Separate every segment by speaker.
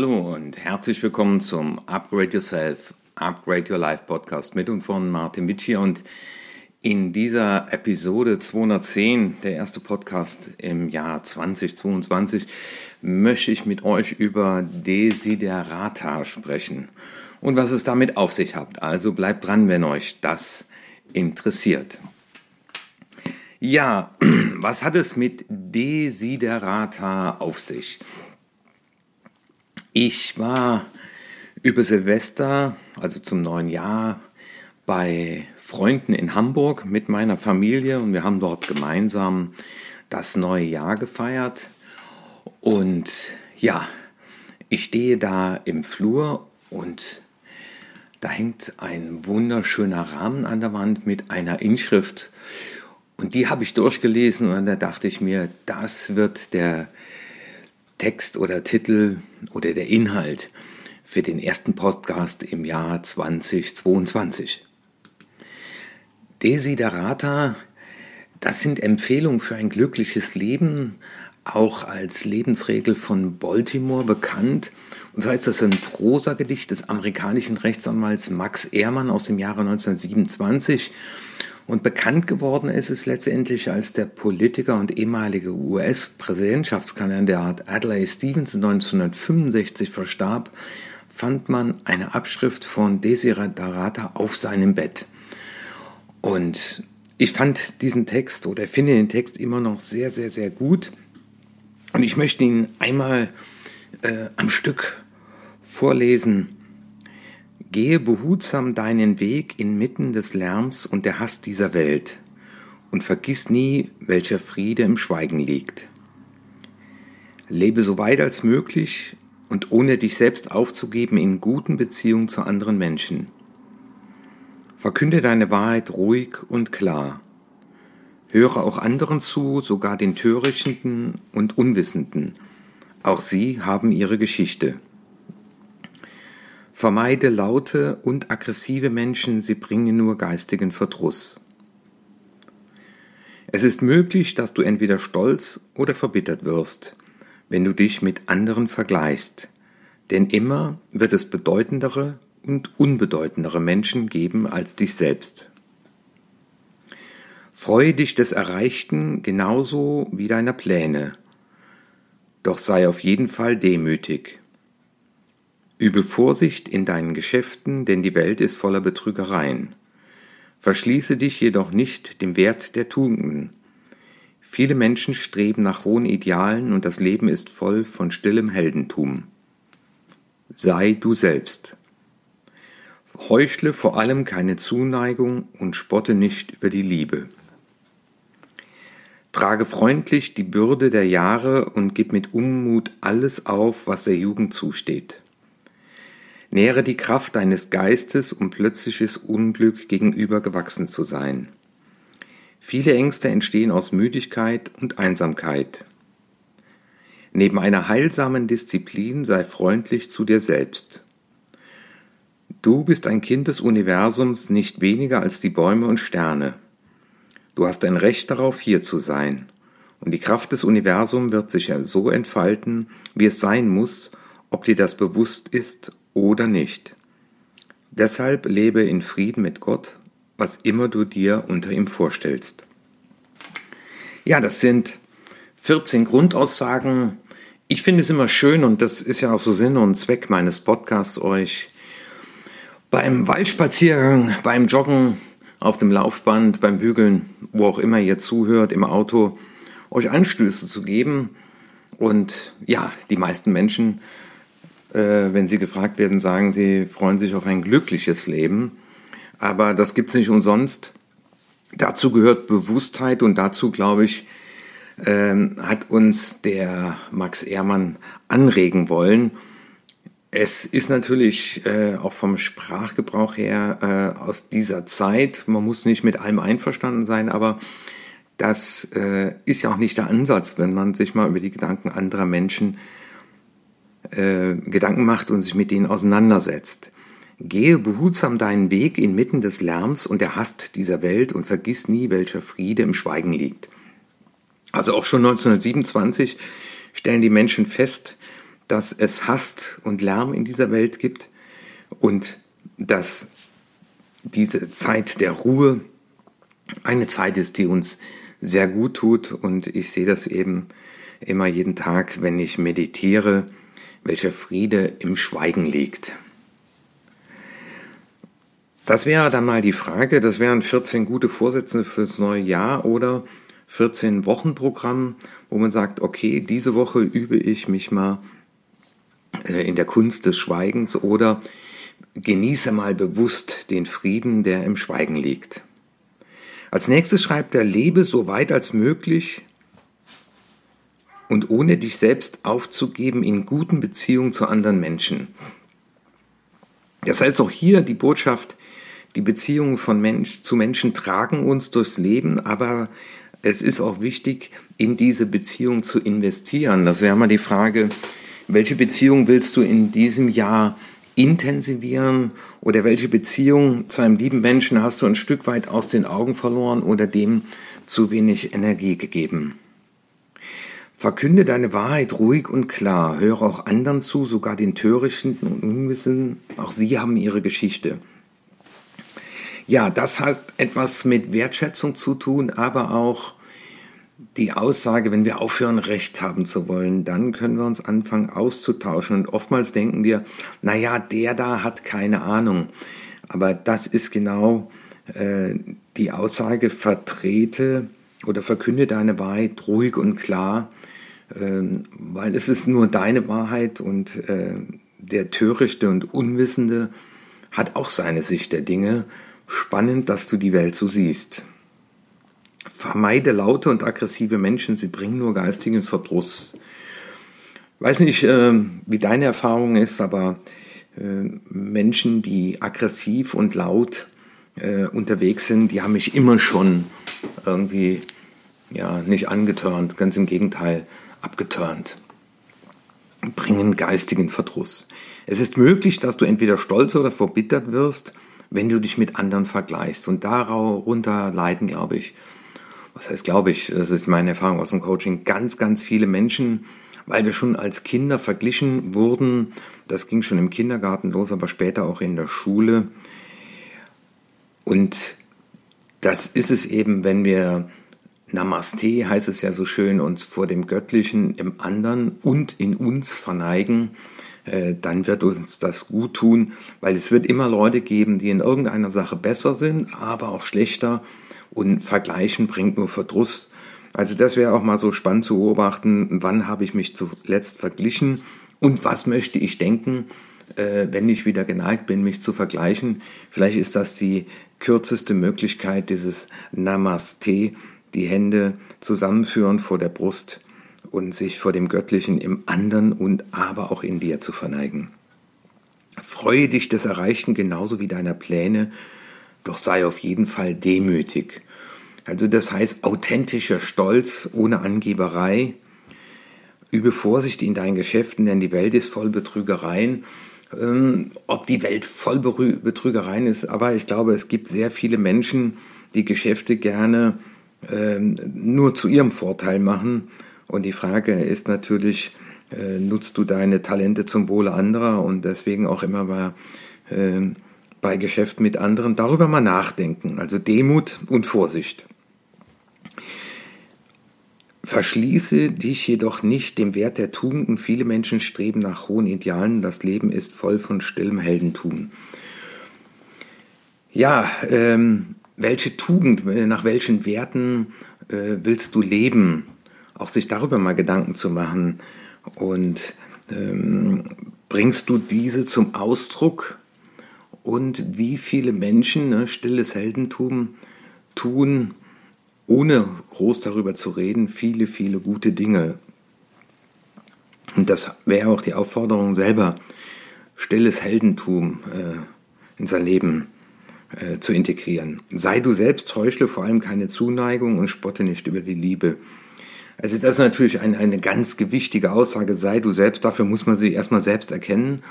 Speaker 1: Hallo und herzlich willkommen zum Upgrade Yourself, Upgrade Your Life Podcast mit und von Martin Witsch und in dieser Episode 210, der erste Podcast im Jahr 2022, möchte ich mit euch über Desiderata sprechen und was es damit auf sich hat. Also bleibt dran, wenn euch das interessiert. Ja, was hat es mit Desiderata auf sich? Ich war über Silvester, also zum neuen Jahr, bei Freunden in Hamburg mit meiner Familie und wir haben dort gemeinsam das neue Jahr gefeiert. Und ja, ich stehe da im Flur und da hängt ein wunderschöner Rahmen an der Wand mit einer Inschrift. Und die habe ich durchgelesen und da dachte ich mir, das wird der Text oder Titel oder der Inhalt für den ersten Podcast im Jahr 2022. Desiderata, das sind Empfehlungen für ein glückliches Leben, auch als Lebensregel von Baltimore bekannt. Und zwar ist das ein Prosagedicht des amerikanischen Rechtsanwalts Max Ehrmann aus dem Jahre 1927. Und bekannt geworden ist es letztendlich, als der Politiker und ehemalige US-Präsidentschaftskandidat Adlai Stevenson 1965 verstarb, fand man eine Abschrift von Desiderata auf seinem Bett. Und ich fand diesen Text oder finde den Text immer noch sehr, sehr, sehr gut. Und ich möchte ihn einmal äh, am Stück vorlesen Gehe behutsam deinen Weg inmitten des Lärms und der Hass dieser Welt und vergiss nie, welcher Friede im Schweigen liegt. Lebe so weit als möglich und ohne dich selbst aufzugeben in guten Beziehungen zu anderen Menschen. Verkünde deine Wahrheit ruhig und klar. Höre auch anderen zu, sogar den Törichten und Unwissenden. Auch sie haben ihre Geschichte. Vermeide laute und aggressive Menschen, sie bringen nur geistigen Verdruss. Es ist möglich, dass du entweder stolz oder verbittert wirst, wenn du dich mit anderen vergleichst, denn immer wird es bedeutendere und unbedeutendere Menschen geben als dich selbst. Freue dich des Erreichten genauso wie deiner Pläne, doch sei auf jeden Fall demütig. Übe Vorsicht in deinen Geschäften, denn die Welt ist voller Betrügereien. Verschließe dich jedoch nicht dem Wert der Tugenden. Viele Menschen streben nach hohen Idealen und das Leben ist voll von stillem Heldentum. Sei du selbst. Heuchle vor allem keine Zuneigung und spotte nicht über die Liebe. Trage freundlich die Bürde der Jahre und gib mit Unmut alles auf, was der Jugend zusteht. Nähre die Kraft deines Geistes, um plötzliches Unglück gegenüber gewachsen zu sein. Viele Ängste entstehen aus Müdigkeit und Einsamkeit. Neben einer heilsamen Disziplin sei freundlich zu dir selbst. Du bist ein Kind des Universums nicht weniger als die Bäume und Sterne. Du hast ein Recht darauf, hier zu sein. Und die Kraft des Universums wird sich so entfalten, wie es sein muss, ob dir das bewusst ist oder nicht. Deshalb lebe in Frieden mit Gott, was immer du dir unter ihm vorstellst. Ja, das sind 14 Grundaussagen. Ich finde es immer schön und das ist ja auch so Sinn und Zweck meines Podcasts, euch beim Waldspaziergang, beim Joggen, auf dem Laufband, beim Bügeln, wo auch immer ihr zuhört, im Auto, euch Anstöße zu geben. Und ja, die meisten Menschen wenn sie gefragt werden, sagen sie, freuen sich auf ein glückliches Leben. Aber das gibt es nicht umsonst. Dazu gehört Bewusstheit und dazu, glaube ich, ähm, hat uns der Max Ehrmann anregen wollen. Es ist natürlich äh, auch vom Sprachgebrauch her äh, aus dieser Zeit, man muss nicht mit allem einverstanden sein, aber das äh, ist ja auch nicht der Ansatz, wenn man sich mal über die Gedanken anderer Menschen äh, Gedanken macht und sich mit denen auseinandersetzt. Gehe behutsam deinen Weg inmitten des Lärms und der Hast dieser Welt und vergiss nie, welcher Friede im Schweigen liegt. Also auch schon 1927 stellen die Menschen fest, dass es Hast und Lärm in dieser Welt gibt und dass diese Zeit der Ruhe eine Zeit ist, die uns sehr gut tut und ich sehe das eben immer jeden Tag, wenn ich meditiere, welcher Friede im Schweigen liegt. Das wäre dann mal die Frage, das wären 14 gute Vorsätze fürs neue Jahr oder 14 Wochenprogramm, wo man sagt, okay, diese Woche übe ich mich mal äh, in der Kunst des Schweigens oder genieße mal bewusst den Frieden, der im Schweigen liegt. Als nächstes schreibt er, lebe so weit als möglich und ohne dich selbst aufzugeben in guten Beziehungen zu anderen Menschen. Das heißt auch hier die Botschaft, die Beziehungen von Mensch zu Menschen tragen uns durchs Leben, aber es ist auch wichtig, in diese Beziehung zu investieren. Das wäre mal die Frage, welche Beziehung willst du in diesem Jahr intensivieren oder welche Beziehung zu einem lieben Menschen hast du ein Stück weit aus den Augen verloren oder dem zu wenig Energie gegeben? Verkünde deine Wahrheit ruhig und klar, höre auch anderen zu, sogar den Törichten und Unwissen, auch sie haben ihre Geschichte. Ja, das hat etwas mit Wertschätzung zu tun, aber auch die Aussage, wenn wir aufhören, Recht haben zu wollen, dann können wir uns anfangen auszutauschen. Und oftmals denken wir, na ja, der da hat keine Ahnung. Aber das ist genau äh, die Aussage, vertrete oder verkünde deine Wahrheit ruhig und klar weil es ist nur deine Wahrheit und äh, der Törichte und Unwissende hat auch seine Sicht der Dinge. Spannend, dass du die Welt so siehst. Vermeide laute und aggressive Menschen, sie bringen nur geistigen Verdruss. Weiß nicht, äh, wie deine Erfahrung ist, aber äh, Menschen, die aggressiv und laut äh, unterwegs sind, die haben mich immer schon irgendwie ja nicht angetörnt, ganz im Gegenteil abgeturnt, bringen geistigen Verdruss. Es ist möglich, dass du entweder stolz oder verbittert wirst, wenn du dich mit anderen vergleichst. Und darunter leiden, glaube ich, was heißt, glaube ich, das ist meine Erfahrung aus dem Coaching, ganz, ganz viele Menschen, weil wir schon als Kinder verglichen wurden. Das ging schon im Kindergarten los, aber später auch in der Schule. Und das ist es eben, wenn wir Namaste heißt es ja so schön, uns vor dem Göttlichen im anderen und in uns verneigen, äh, dann wird uns das gut tun, weil es wird immer Leute geben, die in irgendeiner Sache besser sind, aber auch schlechter und vergleichen bringt nur Verdruss. Also das wäre auch mal so spannend zu beobachten, wann habe ich mich zuletzt verglichen und was möchte ich denken, äh, wenn ich wieder geneigt bin, mich zu vergleichen. Vielleicht ist das die kürzeste Möglichkeit, dieses Namaste die Hände zusammenführen vor der Brust und sich vor dem Göttlichen im anderen und aber auch in dir zu verneigen. Freue dich des Erreichten genauso wie deiner Pläne, doch sei auf jeden Fall demütig. Also das heißt authentischer Stolz ohne Angeberei. Übe Vorsicht in deinen Geschäften, denn die Welt ist voll Betrügereien. Ähm, ob die Welt voll Betrügereien ist, aber ich glaube, es gibt sehr viele Menschen, die Geschäfte gerne nur zu ihrem Vorteil machen. Und die Frage ist natürlich, äh, nutzt du deine Talente zum Wohle anderer und deswegen auch immer bei, äh, bei Geschäften mit anderen darüber mal nachdenken. Also Demut und Vorsicht. Verschließe dich jedoch nicht dem Wert der Tugenden. Viele Menschen streben nach hohen Idealen. Das Leben ist voll von stillem Heldentum. Ja, ähm, welche Tugend, nach welchen Werten äh, willst du leben? Auch sich darüber mal Gedanken zu machen. Und ähm, bringst du diese zum Ausdruck? Und wie viele Menschen, ne, stilles Heldentum, tun, ohne groß darüber zu reden, viele, viele gute Dinge. Und das wäre auch die Aufforderung selber, stilles Heldentum äh, in sein Leben äh, zu integrieren. Sei du selbst, heuchle vor allem keine Zuneigung und spotte nicht über die Liebe. Also das ist natürlich ein, eine ganz gewichtige Aussage, sei du selbst, dafür muss man sie erstmal selbst erkennen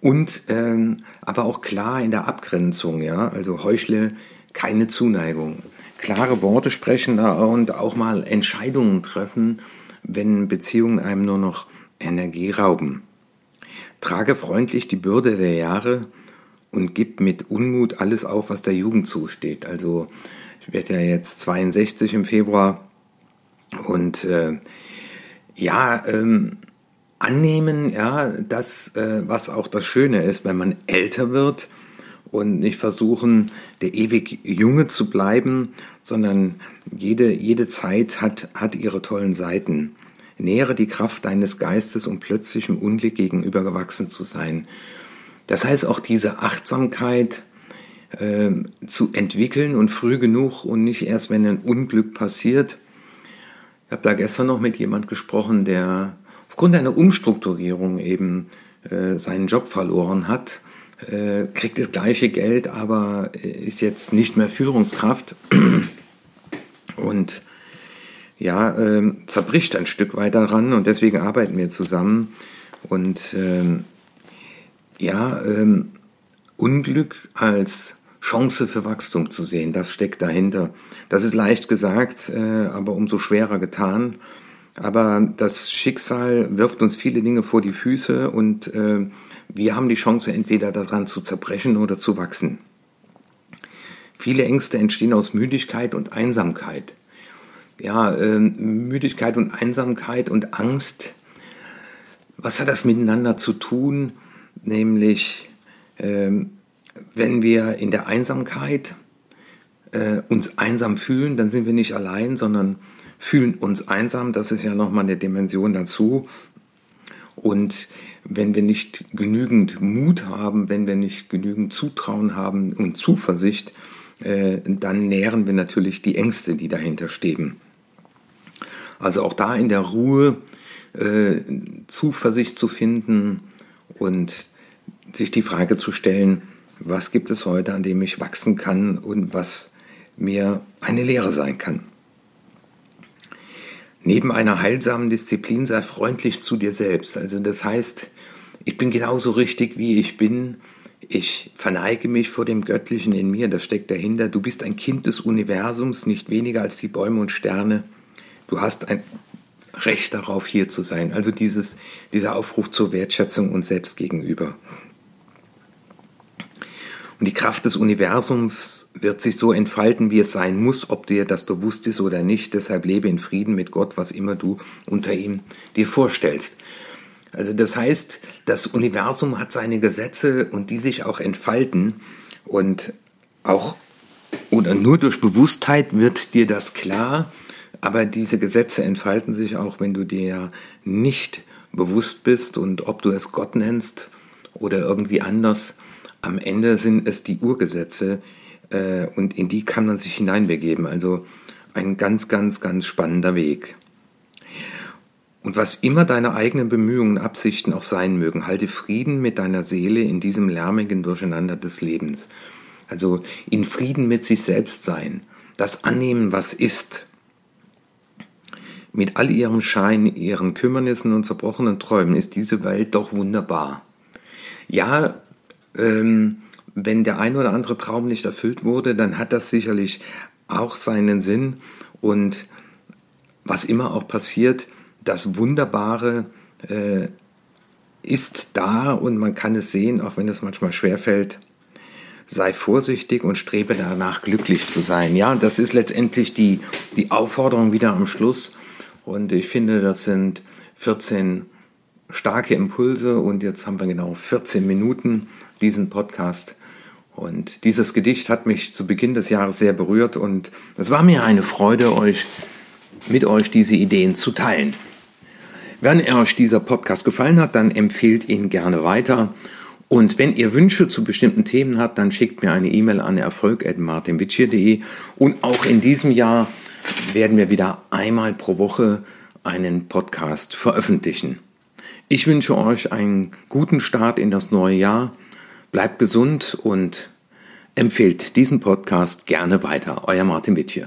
Speaker 1: und ähm, aber auch klar in der Abgrenzung, ja, also heuchle keine Zuneigung. Klare Worte sprechen und auch mal Entscheidungen treffen, wenn Beziehungen einem nur noch Energie rauben. trage freundlich die Bürde der Jahre und gib mit Unmut alles auf, was der Jugend zusteht. Also ich werde ja jetzt 62 im Februar und äh, ja, ähm, annehmen, ja, das, äh, was auch das Schöne ist, wenn man älter wird und nicht versuchen, der ewig Junge zu bleiben, sondern jede, jede Zeit hat, hat ihre tollen Seiten. Nähere die Kraft deines Geistes, um plötzlich im Unglück gegenüber gewachsen zu sein. Das heißt auch diese Achtsamkeit äh, zu entwickeln und früh genug und nicht erst, wenn ein Unglück passiert. Ich habe da gestern noch mit jemand gesprochen, der aufgrund einer Umstrukturierung eben äh, seinen Job verloren hat, äh, kriegt das gleiche Geld, aber ist jetzt nicht mehr Führungskraft und ja, äh, zerbricht ein Stück weit daran und deswegen arbeiten wir zusammen und ähm, ja, ähm, Unglück als Chance für Wachstum zu sehen, das steckt dahinter. Das ist leicht gesagt, äh, aber umso schwerer getan. Aber das Schicksal wirft uns viele Dinge vor die Füße und äh, wir haben die Chance, entweder daran zu zerbrechen oder zu wachsen. Viele Ängste entstehen aus Müdigkeit und Einsamkeit. Ja, äh, Müdigkeit und Einsamkeit und Angst, was hat das miteinander zu tun? Nämlich, äh, wenn wir in der Einsamkeit äh, uns einsam fühlen, dann sind wir nicht allein, sondern fühlen uns einsam. Das ist ja nochmal eine Dimension dazu. Und wenn wir nicht genügend Mut haben, wenn wir nicht genügend Zutrauen haben und Zuversicht, äh, dann nähren wir natürlich die Ängste, die dahinter stehen. Also auch da in der Ruhe äh, Zuversicht zu finden und sich die Frage zu stellen, was gibt es heute, an dem ich wachsen kann und was mir eine Lehre sein kann. Neben einer heilsamen Disziplin sei freundlich zu dir selbst. Also das heißt, ich bin genauso richtig, wie ich bin. Ich verneige mich vor dem Göttlichen in mir, das steckt dahinter. Du bist ein Kind des Universums, nicht weniger als die Bäume und Sterne. Du hast ein Recht darauf, hier zu sein. Also dieses, dieser Aufruf zur Wertschätzung uns selbst gegenüber. Und die Kraft des Universums wird sich so entfalten, wie es sein muss, ob dir das bewusst ist oder nicht. Deshalb lebe in Frieden mit Gott, was immer du unter ihm dir vorstellst. Also das heißt, das Universum hat seine Gesetze und die sich auch entfalten und auch oder nur durch Bewusstheit wird dir das klar, aber diese Gesetze entfalten sich auch, wenn du dir nicht bewusst bist und ob du es Gott nennst oder irgendwie anders, am Ende sind es die Urgesetze äh, und in die kann man sich hineinbegeben. Also ein ganz, ganz, ganz spannender Weg. Und was immer deine eigenen Bemühungen und Absichten auch sein mögen, halte Frieden mit deiner Seele in diesem lärmigen Durcheinander des Lebens. Also in Frieden mit sich selbst sein, das annehmen, was ist. Mit all ihrem Schein, ihren Kümmernissen und zerbrochenen Träumen ist diese Welt doch wunderbar. Ja, ähm, wenn der ein oder andere Traum nicht erfüllt wurde, dann hat das sicherlich auch seinen Sinn. Und was immer auch passiert, das Wunderbare äh, ist da und man kann es sehen, auch wenn es manchmal schwerfällt. Sei vorsichtig und strebe danach, glücklich zu sein. Ja, das ist letztendlich die, die Aufforderung wieder am Schluss. Und ich finde, das sind 14 starke Impulse und jetzt haben wir genau 14 Minuten diesen Podcast. Und dieses Gedicht hat mich zu Beginn des Jahres sehr berührt und es war mir eine Freude, euch mit euch diese Ideen zu teilen. Wenn euch dieser Podcast gefallen hat, dann empfehlt ihn gerne weiter. Und wenn ihr Wünsche zu bestimmten Themen habt, dann schickt mir eine E-Mail an erfolg.martinwitschier.de. Und auch in diesem Jahr werden wir wieder einmal pro Woche einen Podcast veröffentlichen. Ich wünsche euch einen guten Start in das neue Jahr. Bleibt gesund und empfehlt diesen Podcast gerne weiter. Euer Martin Witt.